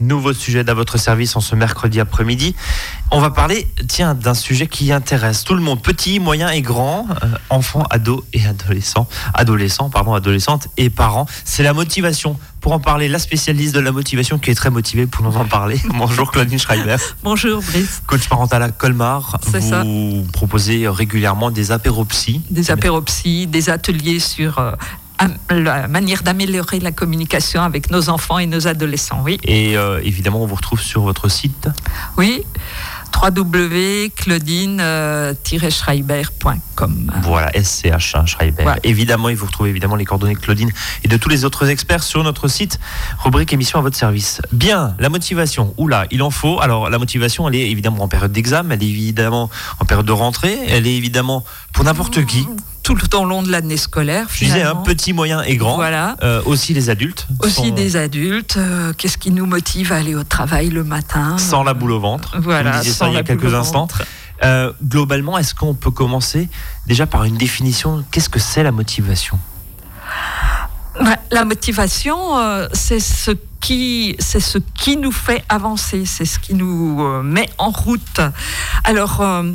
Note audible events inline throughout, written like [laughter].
Nouveau sujet à votre service en ce mercredi après-midi. On va parler, tiens, d'un sujet qui intéresse tout le monde, petit, moyen et grand, euh, enfants, ados et adolescents, adolescents, pardon, adolescentes et parents. C'est la motivation. Pour en parler, la spécialiste de la motivation qui est très motivée pour nous en parler. [laughs] Bonjour Claudine Schreiber. Bonjour Brice. Coach parental à Colmar. C'est Vous ça. proposez régulièrement des apéropsies. Des apéropsies, des ateliers sur euh, la manière d'améliorer la communication avec nos enfants et nos adolescents. Oui, Et euh, évidemment, on vous retrouve sur votre site. oui. www.claudine-schreiber.com. Voilà, SCH hein, Schreiber. Voilà. Évidemment, il vous retrouvez évidemment les coordonnées de Claudine et de tous les autres experts sur notre site. Rubrique émission à votre service. Bien, la motivation. Oula, il en faut. Alors, la motivation, elle est évidemment en période d'examen, elle est évidemment en période de rentrée, elle est évidemment pour n'importe qui. Tout le temps long de l'année scolaire, Je disais, un finalement. petit, moyen et grand. Voilà. Euh, aussi les adultes. Aussi des adultes. euh, Qu'est-ce qui nous motive à aller au travail le matin Sans la boule au ventre. Voilà, ça il y a quelques instants. Euh, globalement, est-ce qu'on peut commencer déjà par une définition? Qu'est-ce que c'est la motivation? La motivation, euh, c'est ce qui, c'est ce qui nous fait avancer, c'est ce qui nous euh, met en route. Alors, euh,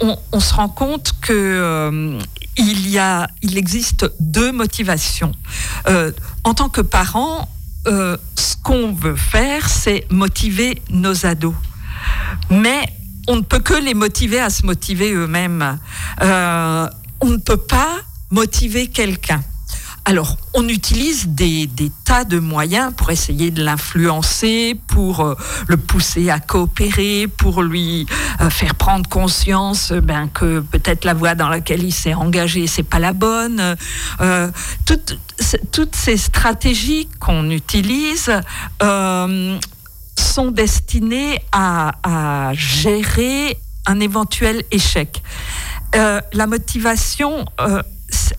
on, se rend compte que euh, il y a, il existe deux motivations. Euh, en tant que parents, euh, ce qu'on veut faire, c'est motiver nos ados, mais on ne peut que les motiver à se motiver eux-mêmes. Euh, on ne peut pas motiver quelqu'un. Alors, on utilise des, tas de moyens pour essayer de l'influencer, pour euh, le pousser à coopérer, pour lui euh, faire prendre conscience euh, ben, que peut-être la voie dans laquelle il s'est engagé, c'est pas la bonne. Toutes, ces stratégies qu'on utilise sont destinées à, à gérer un éventuel échec. La motivation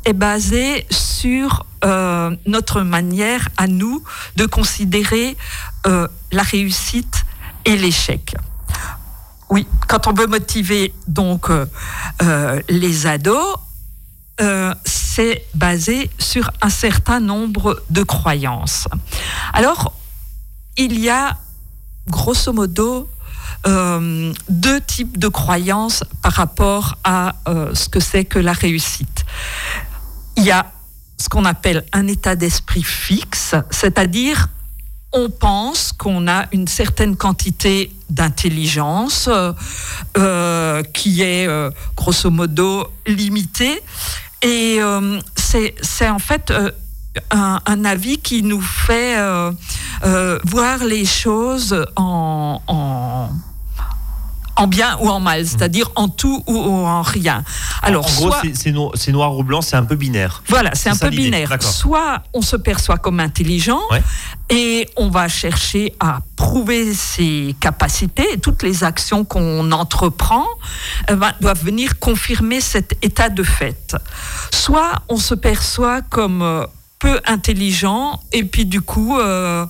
est basée sur euh, notre manière à nous de considérer euh, la réussite et l'échec. Oui, quand on veut motiver donc euh, les ados, c'est basé sur un certain nombre de croyances. Alors, il y a grosso modo euh, deux types de croyances par rapport à euh, ce que c'est que la réussite. Il y a ce qu'on appelle un état d'esprit fixe, c'est-à-dire on pense qu'on a une certaine quantité d'intelligence euh, qui est grosso modo limitée et euh, c'est en fait un, un avis qui nous fait euh, euh, voir les choses en, en, en bien ou en mal, c'est-à-dire en tout ou en rien. Alors, en gros, soit- c'est- c'est no- c'est noir ou blanc, c'est un peu binaire. voilà, c'est un peu binaire. Soit on se perçoit comme intelligent Ouais. et on va chercher à prouver ses capacités et toutes les actions qu'on entreprend eh ben, doivent venir confirmer cet état de fait. Soit on se perçoit comme euh, peu intelligent et puis du coup euh,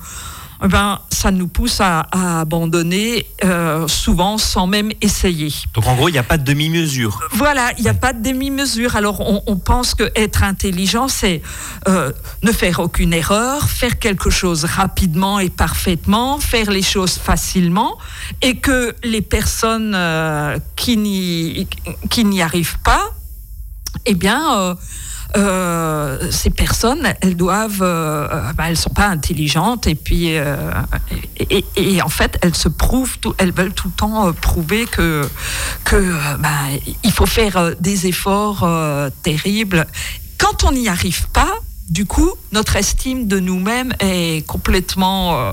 eh ben, ça nous pousse à, à abandonner euh, souvent sans même essayer. Donc en gros, il n'y a pas de demi-mesure. Voilà, il n'y a pas de demi-mesure. Alors on, on pense que être intelligent, c'est euh, ne faire aucune erreur, faire quelque chose rapidement et parfaitement, faire les choses facilement, et que les personnes qui n'y arrivent pas, eh bien, ces personnes, elles doivent, euh, euh, bah, elles sont pas intelligentes et puis, euh, et, et- et en fait, elles se prouvent, tout, elles veulent tout le temps euh, prouver que, que euh, bah, il faut faire euh, des efforts euh, terribles. Quand on n'y arrive pas, du coup, notre estime de nous-mêmes est complètement euh,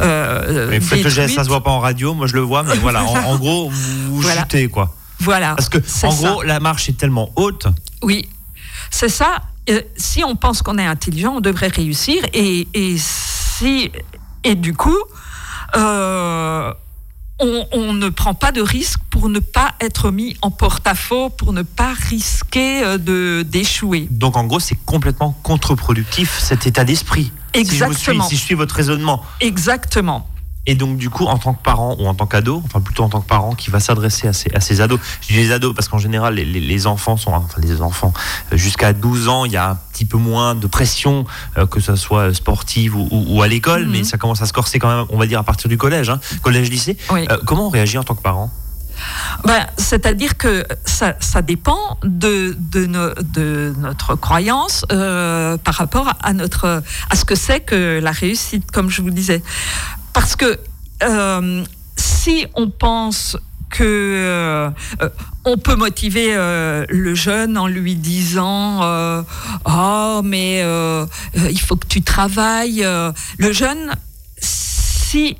euh, Mais faites le geste, ça se voit pas en radio, moi je le vois, mais voilà, en, en gros, vous, [laughs] vous Voilà. chutez quoi. Voilà. Parce que en ça. gros, la marche est tellement haute. Oui, c'est ça. Si on pense qu'on est intelligent, on devrait réussir. Et, et si et du coup, euh, on, on ne prend pas de risque pour ne pas être mis en porte-à-faux, pour ne pas risquer euh, de d'échouer. Donc en gros, c'est complètement contre-productif cet état d'esprit. Si je, vous suis, Exactement. si je suis votre raisonnement. Exactement. Et donc, du coup, en tant que parent ou en tant qu'ado, enfin plutôt en tant que parent qui va s'adresser à ces, à ces ados, je dis les ados parce qu'en général, les, les- les enfants sont, enfin les enfants, euh, jusqu'à 12 ans, il y a un petit peu moins de pression, euh, que ce soit sportive ou, ou- ou à l'école, Mhm. mais ça commence à se corser quand même, on va dire, à partir du collège, hein, collège-lycée. Oui. Euh, comment on réagit en tant que parent? Ben, C'est-à-dire que ça, ça dépend de, de, no- de notre croyance euh, par rapport à, notre, à ce que c'est que la réussite, comme je vous disais. Parce que euh, si on pense que euh, euh, on peut motiver le jeune en lui disant oh mais il faut que tu travailles le jeune si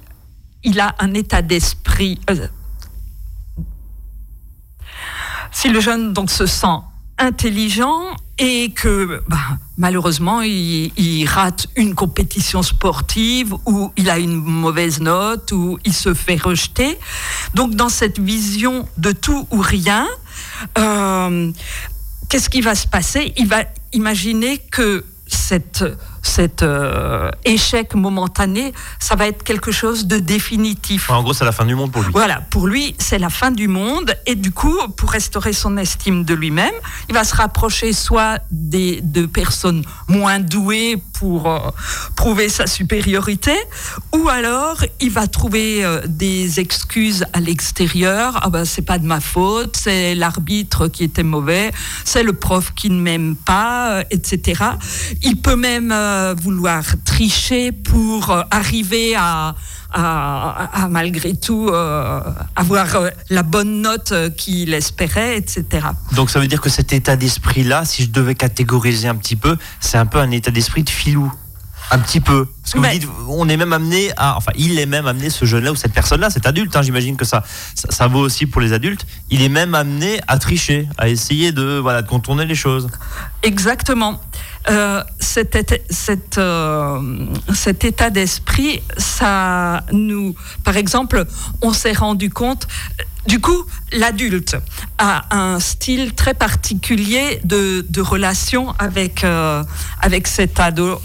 il a un état d'esprit si le jeune donc se sent intelligent et que bah, malheureusement il, rate une compétition sportive ou il a une mauvaise note ou il se fait rejeter. Donc dans cette vision de tout ou rien, euh, qu'est-ce qui va se passer? Il va imaginer que cette, cet euh, échec momentané, ça va être quelque chose de définitif. En gros, c'est la fin du monde pour lui. Voilà, pour lui, c'est la fin du monde. Et du coup, pour restaurer son estime de lui-même, il va se rapprocher soit des, de personnes moins douées pour euh, prouver sa supériorité, ou alors il va trouver euh, des excuses à l'extérieur. Ah ben, c'est pas de ma faute, c'est l'arbitre qui était mauvais, c'est le prof qui ne m'aime pas, etc. Il peut même euh, vouloir tricher pour euh, arriver à, malgré tout euh, avoir la bonne note qu'il espérait, etc. Donc ça veut dire que cet état d'esprit-là, si je devais catégoriser un petit peu, c'est un peu un état d'esprit de filou. Un petit peu. Parce que vous dites, on est même amené à. Enfin, il est même amené, ce jeune-là ou cette personne-là, cet adulte, hein, j'imagine que ça, ça, ça vaut aussi pour les adultes, il est même amené à tricher, à essayer de, voilà, de contourner les choses. Exactement. Euh, cet, euh, cet état d'esprit, ça nous, par exemple, on s'est rendu compte. Du coup, l'adulte a un style très particulier de, de relation avec, euh, avec cet ado.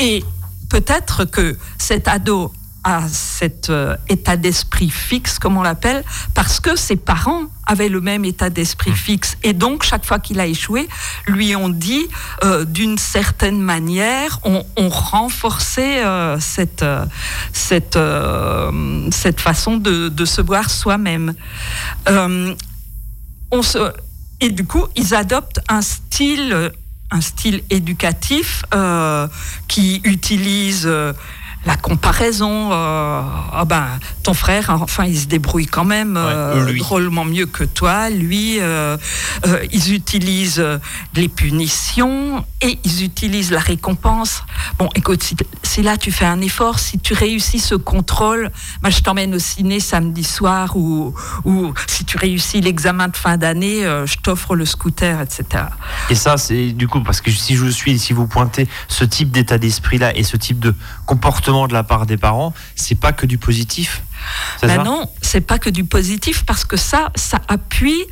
Et peut-être que cet ado a cet euh, état d'esprit fixe, comme on l'appelle, parce que ses parents avaient le même état d'esprit fixe. Et donc, chaque fois qu'il a échoué, lui ont dit, euh, d'une certaine manière, on, on renforçait euh, cette, cette, cette façon de, de se voir soi-même. On se, et du coup, ils adoptent un style, un style éducatif euh, qui utilise euh, la comparaison. euh, ah ben, ton frère, enfin, il se débrouille quand même euh, Ouais, lui. drôlement mieux que toi. Lui, euh, euh, ils utilisent euh, les punitions et ils utilisent la récompense. Bon, écoute, si, si là tu fais un effort, si tu réussis ce contrôle, moi, je t'emmène au ciné samedi soir ou, ou si tu réussis l'examen de fin d'année, euh, je t'offre le scooter, etc. Et ça, c'est du coup, parce que si je vous suis, si vous pointez ce type d'état d'esprit-là et ce type de comportement de la part des parents, c'est pas que du positif. Ben non, c'est pas que du positif parce que ça, ça appuie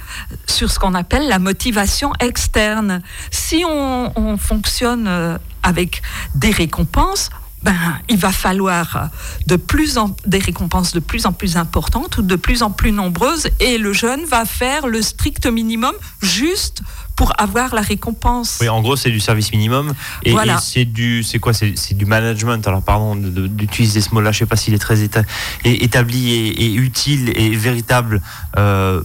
sur ce qu'on appelle la motivation externe. Si on, on fonctionne euh, avec des récompenses, ben, il va falloir de plus en, des récompenses de plus en plus importantes ou de plus en plus nombreuses et le jeune va faire le strict minimum juste pour avoir la récompense. Oui, en gros, c'est du service minimum. Et, Voilà. et c'est du, c'est quoi C'est du management. Alors, pardon d'utiliser ce mot-là. Je sais pas s'il est très éta- établi et, et utile et véritable, euh,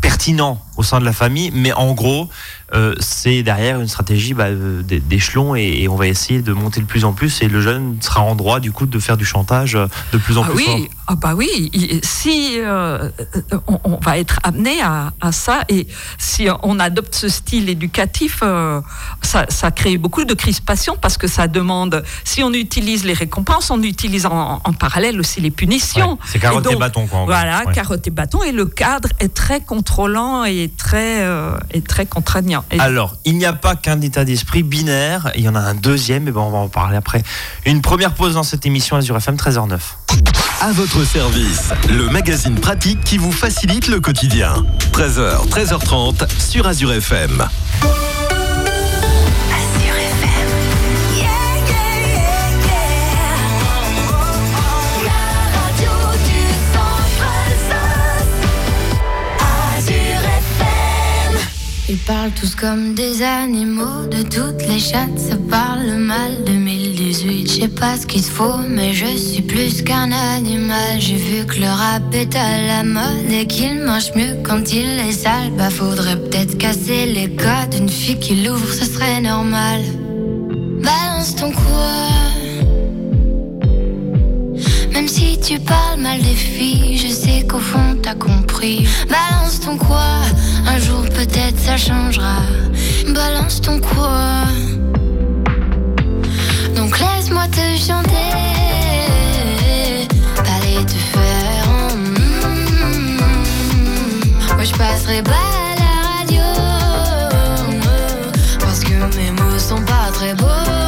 pertinent au sein de la famille. Mais en gros, euh, c'est derrière une stratégie bah, euh, d'é- d'échelon et, et on va essayer de monter de plus en plus. Et le jeune sera en droit, du coup, de faire du chantage euh, de plus en Ah plus fort. oui, ah bah oui, si euh, on, on va être amené à, à ça et si on adopte ce style éducatif, euh, ça, ça crée beaucoup de crispation parce que ça demande, si on utilise les récompenses, on utilise en, en parallèle aussi les punitions. Ouais, c'est carotte et, donc, bâton, quoi. en. Voilà, Ouais. carotte et bâton et le cadre est très contrôlant et très, et très contraignant. Alors, il n'y a pas qu'un état d'esprit binaire, il y en a un deuxième, et ben on va en parler après. Une première pause dans cette émission Azure FM 13h09. À votre service, le magazine pratique qui vous facilite le quotidien. 13h, 13h30 sur Azure FM. Parlent tous comme des animaux. De toutes les chattes, ça parle mal. 2018, je sais pas ce qu'il faut, mais je suis plus qu'un animal. J'ai vu que le rap est à la mode et qu'il mange mieux quand il est sale. Bah, faudrait peut-être casser les codes. Une fille qui l'ouvre, ce serait normal. Balance ton quoi même si tu parles mal des filles, je sais qu'au fond t'as compris. Balance ton quoi, un jour peut-être ça changera. Balance ton quoi. Donc laisse-moi te chanter. Allez te faire. Mm, Moi je passerai pas à la radio. Parce que mes mots sont pas très beaux.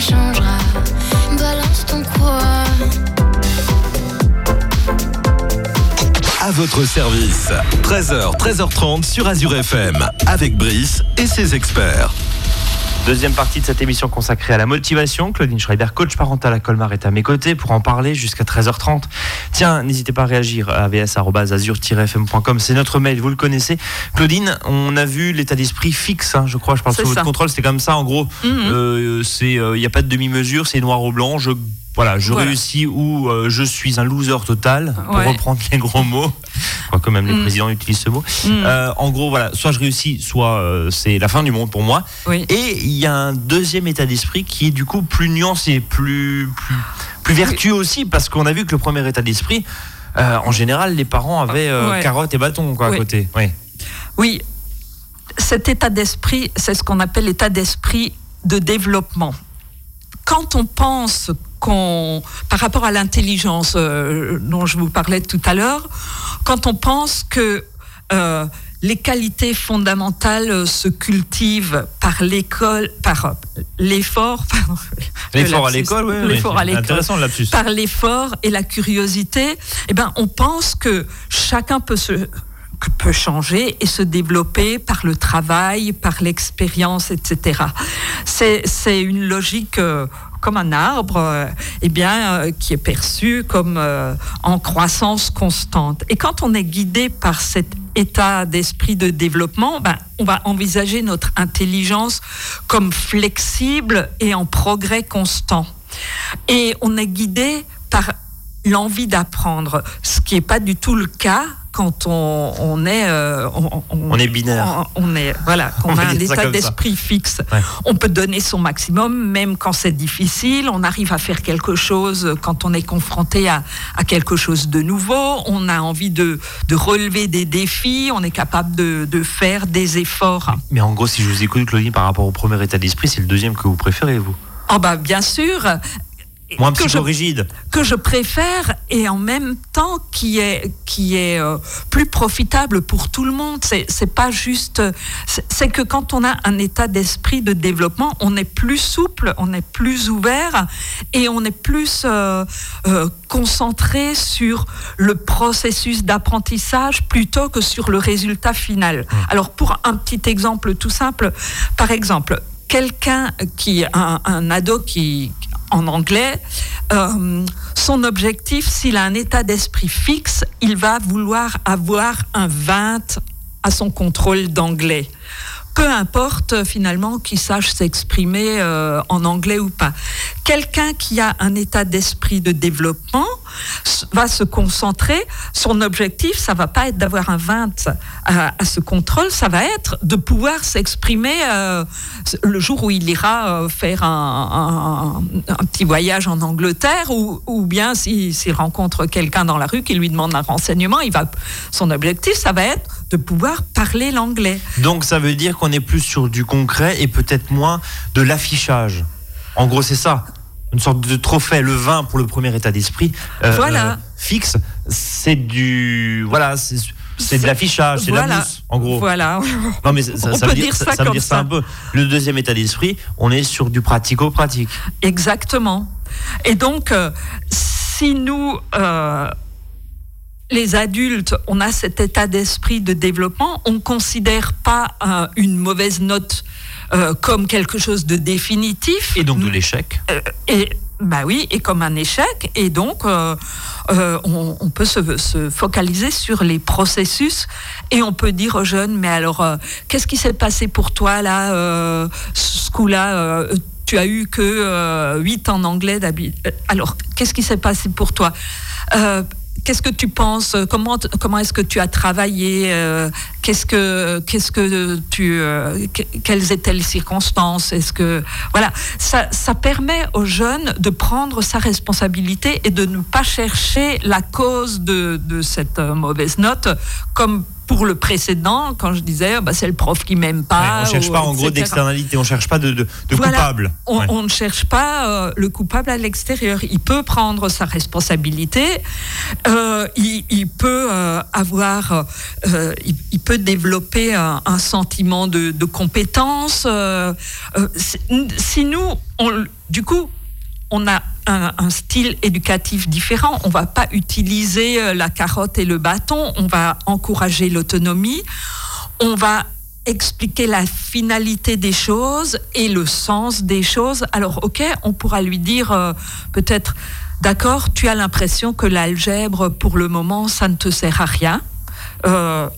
Changera. Balance ton quoi. À votre service. 13h, 13h30 sur Azure FM. Avec Brice et ses experts. Deuxième partie de cette émission consacrée à la motivation. Claudine Schreiber, coach parental à Colmar, est à mes côtés pour en parler jusqu'à 13h30. Tiens, n'hésitez pas à réagir à avs.azur-fm.com. C'est notre mail, vous le connaissez. Claudine, on a vu l'état d'esprit fixe, hein, je crois. Je parle sous votre contrôle. C'était comme ça, en gros. Mhm. Euh, c'est, il n'y a pas de demi-mesure, c'est noir ou blanc. Je, voilà, je Voilà. réussis ou euh, je suis un loser total, pour Ouais. reprendre les gros mots. Quoique même les Mhm. présidents utilisent ce mot. Mhm. Euh, en gros, voilà, soit je réussis, soit euh, c'est la fin du monde pour moi. Oui. Et il y a un deuxième état d'esprit qui est du coup plus nuancé, plus, plus, plus vertueux aussi, parce qu'on a vu que le premier état d'esprit, en général, les parents avaient Ouais. carottes et bâtons quoi, à côté. Oui. Oui, cet état d'esprit, c'est ce qu'on appelle l'état d'esprit de développement. Quand on pense qu'on, par rapport à l'intelligence euh, dont je vous parlais tout à l'heure, quand on pense que euh, les qualités fondamentales se cultivent par l'école, par euh, l'effort, [laughs] L'effort à l'école, oui. l'effort à l'école, Intéressant par l'effort et la curiosité, eh ben, on pense que chacun peut se peut changer et se développer par le travail, par l'expérience, etc. C'est une logique euh, comme un arbre, euh, eh bien, euh, qui est perçu comme euh, en croissance constante. Et quand on est guidé par cet état d'esprit de développement, ben, on va envisager notre intelligence comme flexible et en progrès constant. Et on est guidé par l'envie d'apprendre, ce qui n'est pas du tout le cas quand on, est, euh, on, est binaire. On, est voilà, [laughs] qu'on a un état d'esprit fixe. On peut donner son maximum, même quand c'est difficile. On arrive à faire quelque chose quand on est confronté à, quelque chose de nouveau. On a envie de, relever des défis. On est capable de, faire des efforts. Mais en gros, si je vous écoute, Claudie, par rapport au premier état d'esprit, c'est le deuxième que vous préférez, vous? Oh bah bien sûr, Moins psychorigide. Que je préfère et en même temps qui est, qui est euh, plus profitable pour tout le monde. C'est pas juste. C'est que quand on a un état d'esprit de développement, on est plus souple, on est plus ouvert et on est plus euh, euh, concentré sur le processus d'apprentissage plutôt que sur le résultat final. Mmh. Alors, pour un petit exemple tout simple, par exemple, quelqu'un qui un, un, ado qui en anglais, euh, son objectif, s'il a un état d'esprit fixe, il va vouloir avoir un 20 à son contrôle d'anglais peu importe finalement qu'il sache s'exprimer euh, en anglais ou pas. Quelqu'un qui a un état d'esprit de développement va se concentrer, son objectif, ça va pas être d'avoir un 20 à, ce contrôle, ça va être de pouvoir s'exprimer euh, le jour où il ira euh, faire un, petit voyage en Angleterre ou, bien s'il rencontre quelqu'un dans la rue qui lui demande un renseignement, il va, son objectif, ça va être de pouvoir parler l'anglais. Donc ça veut dire qu'on est plus sur du concret et peut-être moins de l'affichage. En gros, c'est ça. Une sorte de trophée, le vin pour le premier état d'esprit. Euh, voilà. Euh, fixe, c'est du. Voilà, c'est de l'affichage, c'est de la mousse, en gros. Voilà. Non, mais ça, [laughs] veut dire, ça, veut dire ça un peu. Le deuxième état d'esprit, on est sur du pratico-pratique. Exactement. Et donc, euh, si nous les adultes, on a cet état d'esprit de développement, on ne considère pas euh, une mauvaise note euh, comme quelque chose de définitif. Et donc de l'échec. Euh, et bah oui, et comme un échec. Et donc, on, peut se, se, focaliser sur les processus et on peut dire aux jeunes, mais alors, qu'est-ce qui s'est passé pour toi là, ce coup-là tu as eu que 8 en anglais d'habitude. Alors, qu'est-ce qui s'est passé pour toi? Qu'est-ce que tu penses Comment, comment est-ce que tu as travaillé euh, Qu'est-ce que, qu'est-ce que tu, euh, quelles étaient les circonstances Est-ce que, voilà, ça, ça permet aux jeunes de prendre sa responsabilité et de ne pas chercher la cause de, de cette euh, mauvaise note comme pour le précédent, quand je disais, bah, c'est le prof qui m'aime pas. on ne cherche pas en gros d'externalité, on ne cherche pas de, de, coupable. On, ne cherche pas euh, le coupable à l'extérieur. Il peut prendre sa responsabilité, euh, il, peut euh, avoir, il, peut développer un, sentiment de, de compétence. si nous, on, du coup, on a un, style éducatif différent. On va pas utiliser euh, la carotte et le bâton. On va encourager l'autonomie. On va expliquer la finalité des choses et le sens des choses. Alors, ok, on pourra lui dire euh, peut-être, d'accord, tu as l'impression que l'algèbre, pour le moment, ça ne te sert à rien. Euh,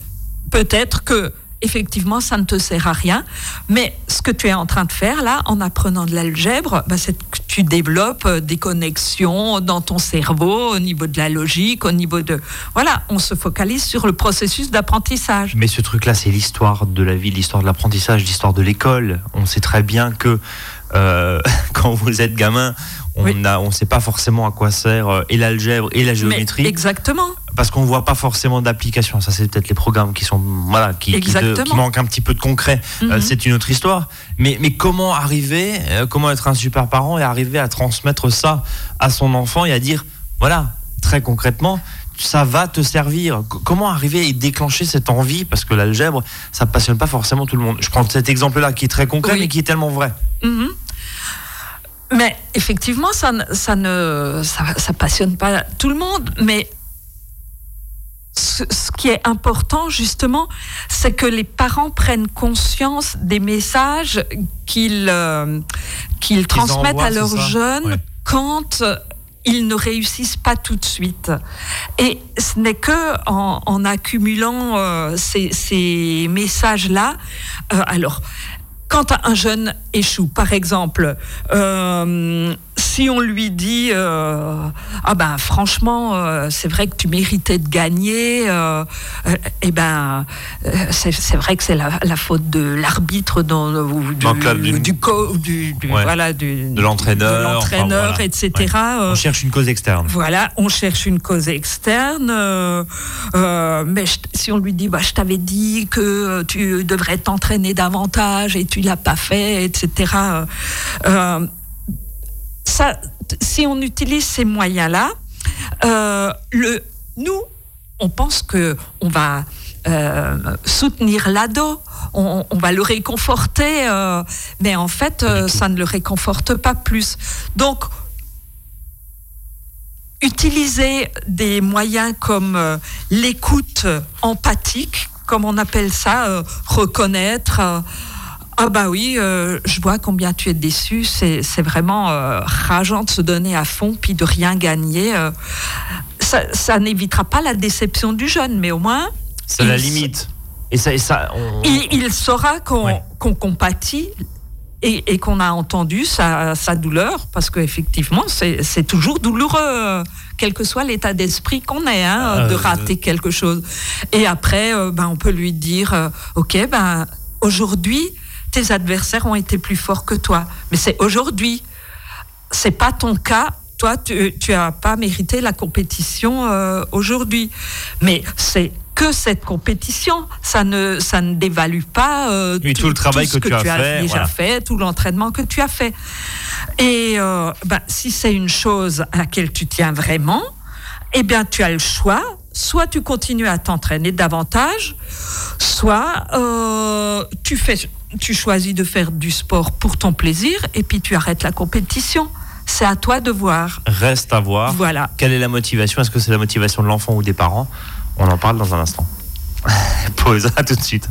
peut-être que effectivement, ça ne te sert à rien. Mais ce que tu es en train de faire là, en apprenant de l'algèbre, bah, c'est que tu développes euh, des connexions dans ton cerveau au niveau de la logique, au niveau de... Voilà, on se focalise sur le processus d'apprentissage. Mais ce truc-là, c'est l'histoire de la vie, l'histoire de l'apprentissage, l'histoire de l'école. On sait très bien que euh, [laughs] quand vous êtes gamin, on ne on sait pas forcément à quoi sert euh, et l'algèbre et la géométrie. exactement. Parce qu'on ne voit pas forcément d'application. Ça, c'est peut-être les programmes qui sont voilà, qui, qui, manquent un petit peu de concret. Euh, mhm. c'est une autre histoire. Mais, mais comment arriver, comment être un super parent et arriver à transmettre ça à son enfant et à dire, voilà, très concrètement, ça va te servir. Comment arriver et déclencher cette envie? Parce que l'algèbre, ça ne passionne pas forcément tout le monde. Je prends cet exemple-là qui est très concret, mais qui est tellement vrai. Mhm. Mais effectivement, ça, ça ne ça, passionne pas tout le monde. Mais ce, qui est important, justement, c'est que les parents prennent conscience des messages qu'ils euh, qu'ils transmettent à leurs jeunes quand ils ne réussissent pas tout de suite. Et ce n'est que en, accumulant euh, ces, messages-là. Euh, alors, quand un jeune échoue, par exemple, euh, si on lui dit euh, ah ben franchement euh, c'est vrai que tu méritais de gagner euh, eh ben c'est vrai que c'est la, faute de l'arbitre dans du, du, du, du voilà de l'entraîneur l'entraîneur etc on cherche une cause externe. voilà on cherche une cause externe mais si on lui dit bah je t'avais dit que tu devrais t'entraîner davantage et tu l'as pas fait etc si on utilise ces moyens-là, euh, nous, on pense que on va euh, soutenir l'ado, on, va le réconforter, euh, mais en fait, ça ne le réconforte pas plus. Donc, utiliser des moyens comme l'écoute empathique, comme on appelle ça, reconnaître, ah bah oui, euh, je vois combien tu es déçu. C'est, vraiment euh, rageant de se donner à fond puis de rien gagner. Euh. ça, n'évitera pas la déception du jeune, mais au moins... C'est la limite. Et ça, et ça il, saura qu'on, compatit et, qu'on a entendu sa, douleur, parce qu'effectivement, c'est, c'est toujours douloureux, quel que soit l'état d'esprit qu'on ait, hein, de rater quelque chose. Et après, ben, on peut lui dire, OK, ben, aujourd'hui, tes adversaires ont été plus forts que toi. Mais c'est aujourd'hui. C'est pas ton cas. Toi, tu, tu as pas mérité la compétition euh, aujourd'hui. Mais c'est que cette compétition, ça ne, ça ne dévalue pas euh, tout, le travail que, tu, as, fait, déjà fait, tout l'entraînement que tu as fait. Et euh, ben, si c'est une chose à laquelle tu tiens vraiment, eh bien, tu as le choix. Soit tu continues à t'entraîner davantage, soit tu fais tu choisis de faire du sport pour ton plaisir et puis tu arrêtes la compétition. C'est à toi de voir. Reste à voir. Voilà. Quelle est la motivation? Est-ce que c'est la motivation de l'enfant ou des parents? On en parle dans un instant. [laughs] Pause, à tout de suite.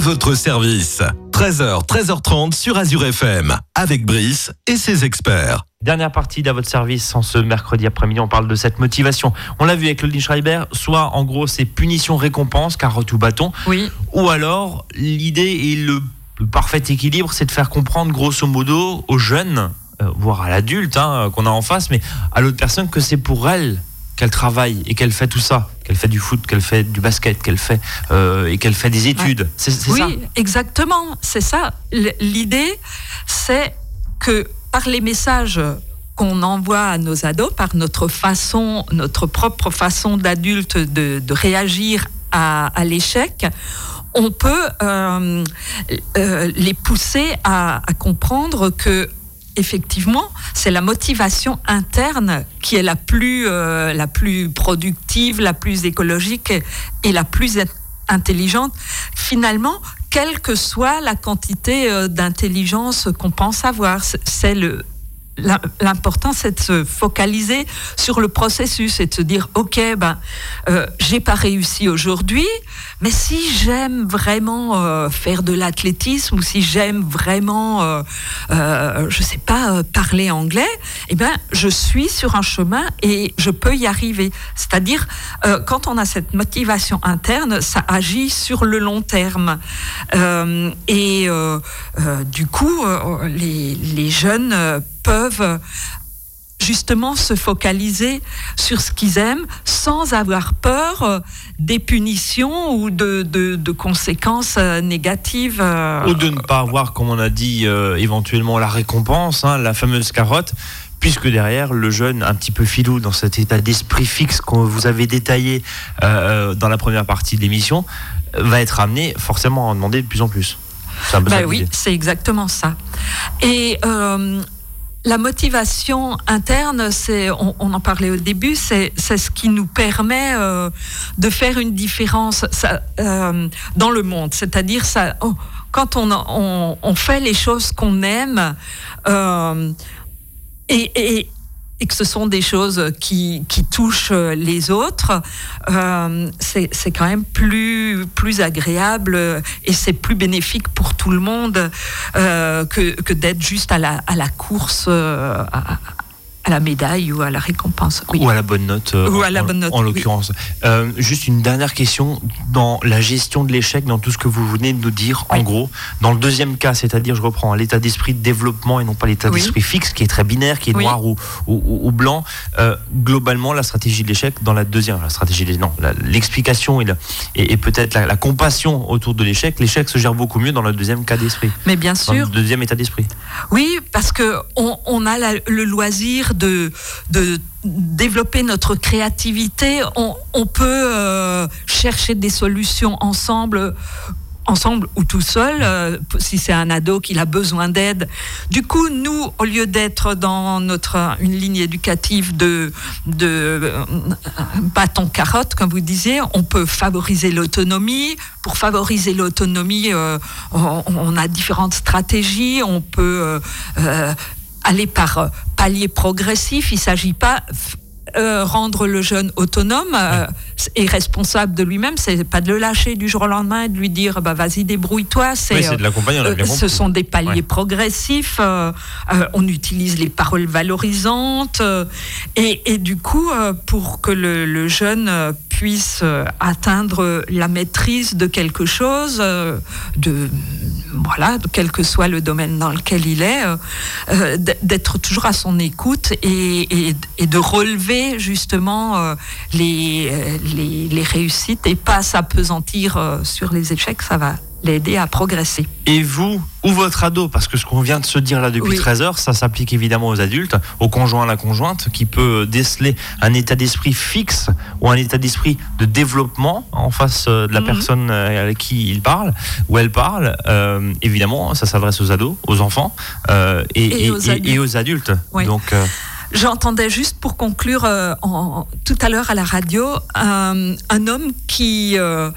À votre service. 13h, 13h30 sur Azure FM, avec Brice et ses experts. Dernière partie d'à votre service en ce mercredi après-midi, on parle de cette motivation. On l'a vu avec Claudine Schreiber, soit en gros c'est punition-récompense, carotte ou bâton, Oui, ou alors l'idée et le, le parfait équilibre, c'est de faire comprendre grosso modo aux jeunes, euh, voire à l'adulte hein, qu'on a en face, mais à l'autre personne que c'est pour elle qu'elle travaille et qu'elle fait tout ça, qu'elle fait du foot, qu'elle fait du basket, qu'elle fait euh, et qu'elle fait des études. C'est c'est oui, ça. exactement. C'est ça. L'idée, c'est que par les messages qu'on envoie à nos ados, par notre façon, notre propre façon d'adulte de, de réagir à, à l'échec, on peut euh, euh, les pousser à, à comprendre que effectivement, c'est la motivation interne qui est la plus, euh, la plus productive, la plus écologique et, et la plus in- intelligente. Finalement, quelle que soit la quantité euh, d'intelligence qu'on pense avoir, c'est- le L'important, c'est de se focaliser sur le processus et de se dire, ok, ben, euh, j'ai pas réussi aujourd'hui, mais si j'aime vraiment euh, faire de l'athlétisme ou si j'aime vraiment, euh, euh, je sais pas, euh, parler anglais, eh ben, je suis sur un chemin et je peux y arriver. C'est-à-dire, quand on a cette motivation interne, ça agit sur le long terme. Et du coup, les, les jeunes peuvent justement se focaliser sur ce qu'ils aiment sans avoir peur euh, des punitions ou de, de- de conséquences euh, négatives. euh, Ou de ne pas avoir, comme on a dit, euh, éventuellement la récompense, hein, la fameuse carotte, puisque derrière, le jeune, un petit peu filou, dans cet état d'esprit fixe que vous avez détaillé euh, dans la première partie de l'émission, euh, va être amené forcément à en demander de plus en plus. Ben oui, c'est exactement ça. Et euh, la motivation interne, c'est, on, on en parlait au début, c'est, ce qui nous permet euh, de faire une différence ça, euh, dans le monde. C'est-à-dire, ça, oh, quand on, on, on fait les choses qu'on aime, euh, et, et, et que ce sont des choses qui, qui touchent les autres, euh, c'est quand même plus, plus agréable et c'est plus bénéfique pour tout le monde euh, que, que d'être juste à la, à la course, euh, à la médaille ou à la récompense. Oui. Ou à la bonne note, euh, Ou à la en, bonne note, en oui. l'occurrence. Euh, juste une dernière question dans la gestion de l'échec, dans tout ce que vous venez de nous dire, en gros. Dans le deuxième cas, c'est-à-dire, je reprends, l'état d'esprit de développement et non pas l'état d'esprit fixe, qui est très binaire, qui est noir ou, ou, blanc. Euh, globalement, la stratégie de l'échec, dans la deuxième, la stratégie de non, l'explication et, et, et peut-être la, la compassion autour de l'échec, l'échec se gère beaucoup mieux dans le deuxième cas d'esprit, Mais bien dans le sûr, deuxième état d'esprit. Oui, parce que on, on a la- le loisir de, développer notre créativité. On, peut euh, chercher des solutions ensemble. Ensemble ou tout seul, euh, si c'est un ado qui a besoin d'aide. Du coup, nous, au lieu d'être dans notre une ligne éducative de, euh, bâton carotte, comme vous disiez, on peut favoriser l'autonomie. Pour favoriser l'autonomie, on, on a différentes stratégies. On peut aller par euh, paliers progressifs. Il ne s'agit pas euh, rendre le jeune autonome euh, et responsable de lui-même. C'est pas de le lâcher du jour au lendemain et de lui dire bah vas-y débrouille-toi. C'est c'est de l'accompagner, euh, ce sont des paliers Ouais. progressifs. euh, euh, on utilise les paroles valorisantes euh, et, et du coup, euh, pour que le, le jeune euh, puisse euh, atteindre la maîtrise de quelque chose, euh, de voilà, quel que soit le domaine dans lequel il est, euh, d'être toujours à son écoute et, de relever justement les, réussites et pas s'apesantir sur les échecs, ça va l'aider à progresser. Et vous, ou votre ado, parce que ce qu'on vient de se dire là depuis Oui. 13 heures, ça s'applique évidemment aux adultes, au conjoint, à la conjointe, qui peut déceler un état d'esprit fixe ou un état d'esprit de développement en face euh, de la Mhm. personne euh, avec qui il parle ou elle parle. Euh, évidemment, ça s'adresse aux ados, aux enfants euh, et, Et et- aux et- et aux adultes. Oui. Donc, euh, J'entendais juste pour conclure euh, en- tout à l'heure à la radio un, un homme qui euh,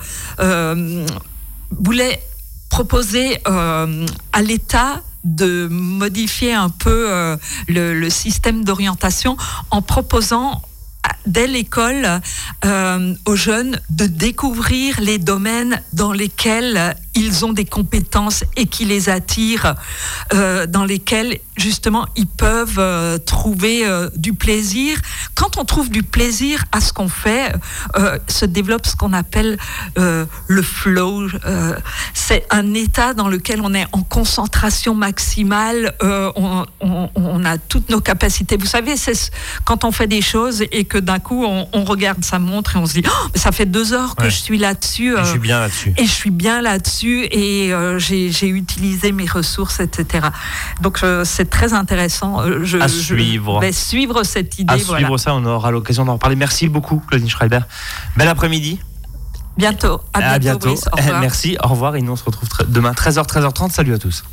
voulait proposer euh, à l'État de modifier un peu euh, le, système d'orientation en proposant dès l'école euh, aux jeunes de découvrir les domaines dans lesquels ils ont des compétences et qui les attirent, euh, dans lesquelles justement ils peuvent euh, trouver euh, du plaisir. Quand on trouve du plaisir à ce qu'on fait, se développe ce qu'on appelle le flow. C'est un état dans lequel on est en concentration maximale, on, on- on a toutes nos capacités. Vous savez, c'est ce- quand on fait des choses et que d'un coup on, on regarde sa montre et on se dit, Oh, ça fait deux heures que Ouais. je suis là-dessus. Je suis bien là-dessus. et je suis bien là-dessus et euh, j'ai utilisé mes ressources, etc. Donc euh, c'est très intéressant. Euh, Je, À je suivre. vais suivre cette idée. À voilà. suivre ça, on aura l'occasion d'en reparler. Merci beaucoup, Claudine Schreiber. Bel après-midi. Bientôt. À bientôt. Brice. Au revoir. [laughs] Merci, au revoir. Et nous, on se retrouve demain 13h, 13h30. Salut à tous.